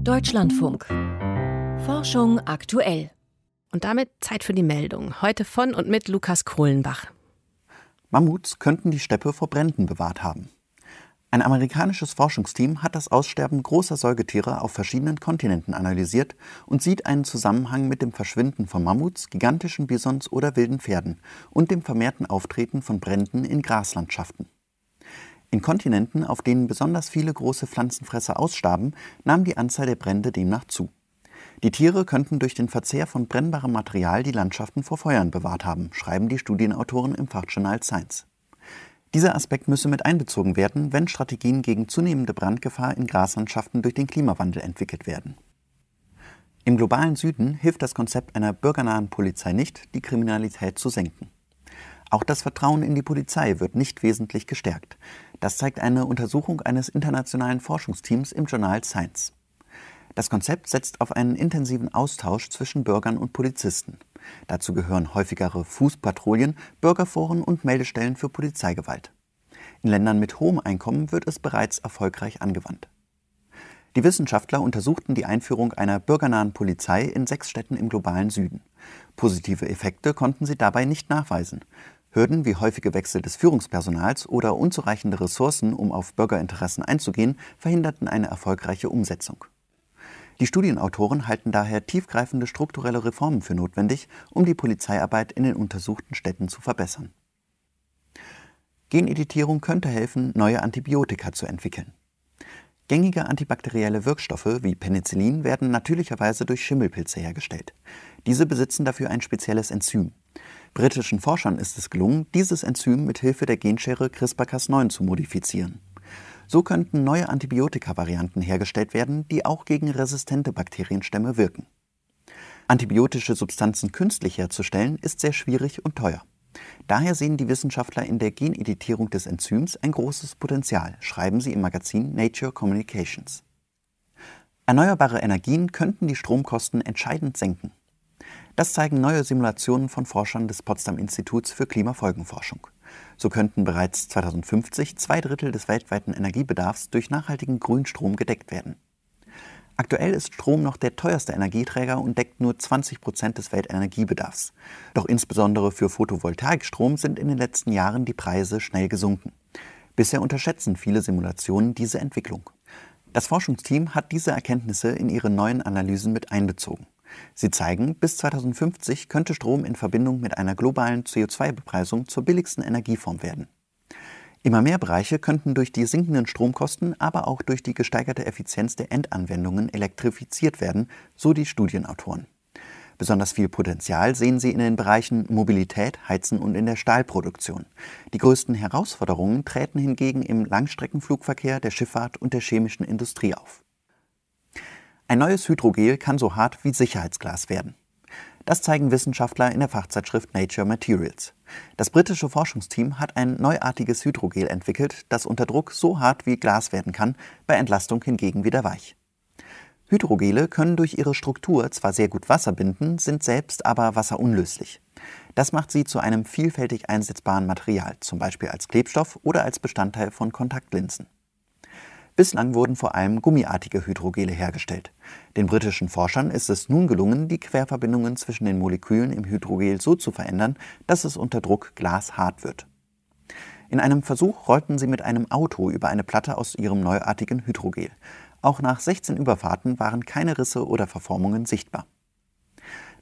Deutschlandfunk. Forschung aktuell. Und damit Zeit für die Meldung. Heute von und mit Lukas Kohlenbach. Mammuts könnten die Steppe vor Bränden bewahrt haben. Ein amerikanisches Forschungsteam hat das Aussterben großer Säugetiere auf verschiedenen Kontinenten analysiert und sieht einen Zusammenhang mit dem Verschwinden von Mammuts, gigantischen Bisons oder wilden Pferden und dem vermehrten Auftreten von Bränden in Graslandschaften. In Kontinenten, auf denen besonders viele große Pflanzenfresser ausstarben, nahm die Anzahl der Brände demnach zu. Die Tiere könnten durch den Verzehr von brennbarem Material die Landschaften vor Feuern bewahrt haben, schreiben die Studienautoren im Fachjournal Science. Dieser Aspekt müsse mit einbezogen werden, wenn Strategien gegen zunehmende Brandgefahr in Graslandschaften durch den Klimawandel entwickelt werden. Im globalen Süden hilft das Konzept einer bürgernahen Polizei nicht, die Kriminalität zu senken. Auch das Vertrauen in die Polizei wird nicht wesentlich gestärkt. Das zeigt eine Untersuchung eines internationalen Forschungsteams im Journal Science. Das Konzept setzt auf einen intensiven Austausch zwischen Bürgern und Polizisten. Dazu gehören häufigere Fußpatrouillen, Bürgerforen und Meldestellen für Polizeigewalt. In Ländern mit hohem Einkommen wird es bereits erfolgreich angewandt. Die Wissenschaftler untersuchten die Einführung einer bürgernahen Polizei in sechs Städten im globalen Süden. Positive Effekte konnten sie dabei nicht nachweisen. Hürden wie häufige Wechsel des Führungspersonals oder unzureichende Ressourcen, um auf Bürgerinteressen einzugehen, verhinderten eine erfolgreiche Umsetzung. Die Studienautoren halten daher tiefgreifende strukturelle Reformen für notwendig, um die Polizeiarbeit in den untersuchten Städten zu verbessern. Geneditierung könnte helfen, neue Antibiotika zu entwickeln. Gängige antibakterielle Wirkstoffe wie Penicillin werden natürlicherweise durch Schimmelpilze hergestellt. Diese besitzen dafür ein spezielles Enzym. Britischen Forschern ist es gelungen, dieses Enzym mit Hilfe der Genschere CRISPR-Cas9 zu modifizieren. So könnten neue Antibiotika-Varianten hergestellt werden, die auch gegen resistente Bakterienstämme wirken. Antibiotische Substanzen künstlich herzustellen ist sehr schwierig und teuer. Daher sehen die Wissenschaftler in der Geneditierung des Enzyms ein großes Potenzial, schreiben sie im Magazin Nature Communications. Erneuerbare Energien könnten die Stromkosten entscheidend senken. Das zeigen neue Simulationen von Forschern des Potsdam Instituts für Klimafolgenforschung. So könnten bereits 2050 zwei Drittel des weltweiten Energiebedarfs durch nachhaltigen Grünstrom gedeckt werden. Aktuell ist Strom noch der teuerste Energieträger und deckt nur 20 Prozent des Weltenergiebedarfs. Doch insbesondere für Photovoltaikstrom sind in den letzten Jahren die Preise schnell gesunken. Bisher unterschätzen viele Simulationen diese Entwicklung. Das Forschungsteam hat diese Erkenntnisse in ihre neuen Analysen mit einbezogen. Sie zeigen, bis 2050 könnte Strom in Verbindung mit einer globalen CO2-Bepreisung zur billigsten Energieform werden. Immer mehr Bereiche könnten durch die sinkenden Stromkosten, aber auch durch die gesteigerte Effizienz der Endanwendungen elektrifiziert werden, so die Studienautoren. Besonders viel Potenzial sehen sie in den Bereichen Mobilität, Heizen und in der Stahlproduktion. Die größten Herausforderungen treten hingegen im Langstreckenflugverkehr, der Schifffahrt und der chemischen Industrie auf. Ein neues Hydrogel kann so hart wie Sicherheitsglas werden. Das zeigen Wissenschaftler in der Fachzeitschrift Nature Materials. Das britische Forschungsteam hat ein neuartiges Hydrogel entwickelt, das unter Druck so hart wie Glas werden kann, bei Entlastung hingegen wieder weich. Hydrogele können durch ihre Struktur zwar sehr gut Wasser binden, sind selbst aber wasserunlöslich. Das macht sie zu einem vielfältig einsetzbaren Material, zum Beispiel als Klebstoff oder als Bestandteil von Kontaktlinsen. Bislang wurden vor allem gummiartige Hydrogele hergestellt. Den britischen Forschern ist es nun gelungen, die Querverbindungen zwischen den Molekülen im Hydrogel so zu verändern, dass es unter Druck glashart wird. In einem Versuch rollten sie mit einem Auto über eine Platte aus ihrem neuartigen Hydrogel. Auch nach 16 Überfahrten waren keine Risse oder Verformungen sichtbar.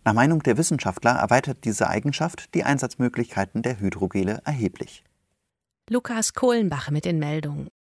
Nach Meinung der Wissenschaftler erweitert diese Eigenschaft die Einsatzmöglichkeiten der Hydrogele erheblich. Lukas Kohlenbach mit den Meldungen.